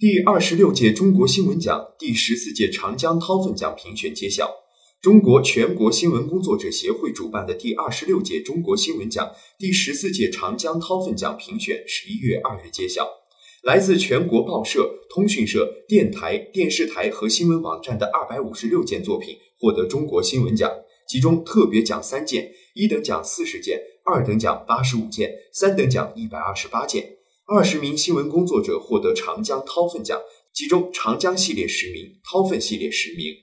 第二十六届中国新闻奖、第十四届长江韬奋奖评选揭晓。中国全国新闻工作者协会主办的第二十六届中国新闻奖、第十四届长江韬奋奖评选十一月二日揭晓。来自全国报社、通讯社、电台、电视台和新闻网站的二百五十六件作品获得中国新闻奖，其中特别奖三件，一等奖四十件，二等奖八十五件，三等奖一百二十八件。二十名新闻工作者获得长江掏粪奖，其中长江系列十名，掏粪系列十名。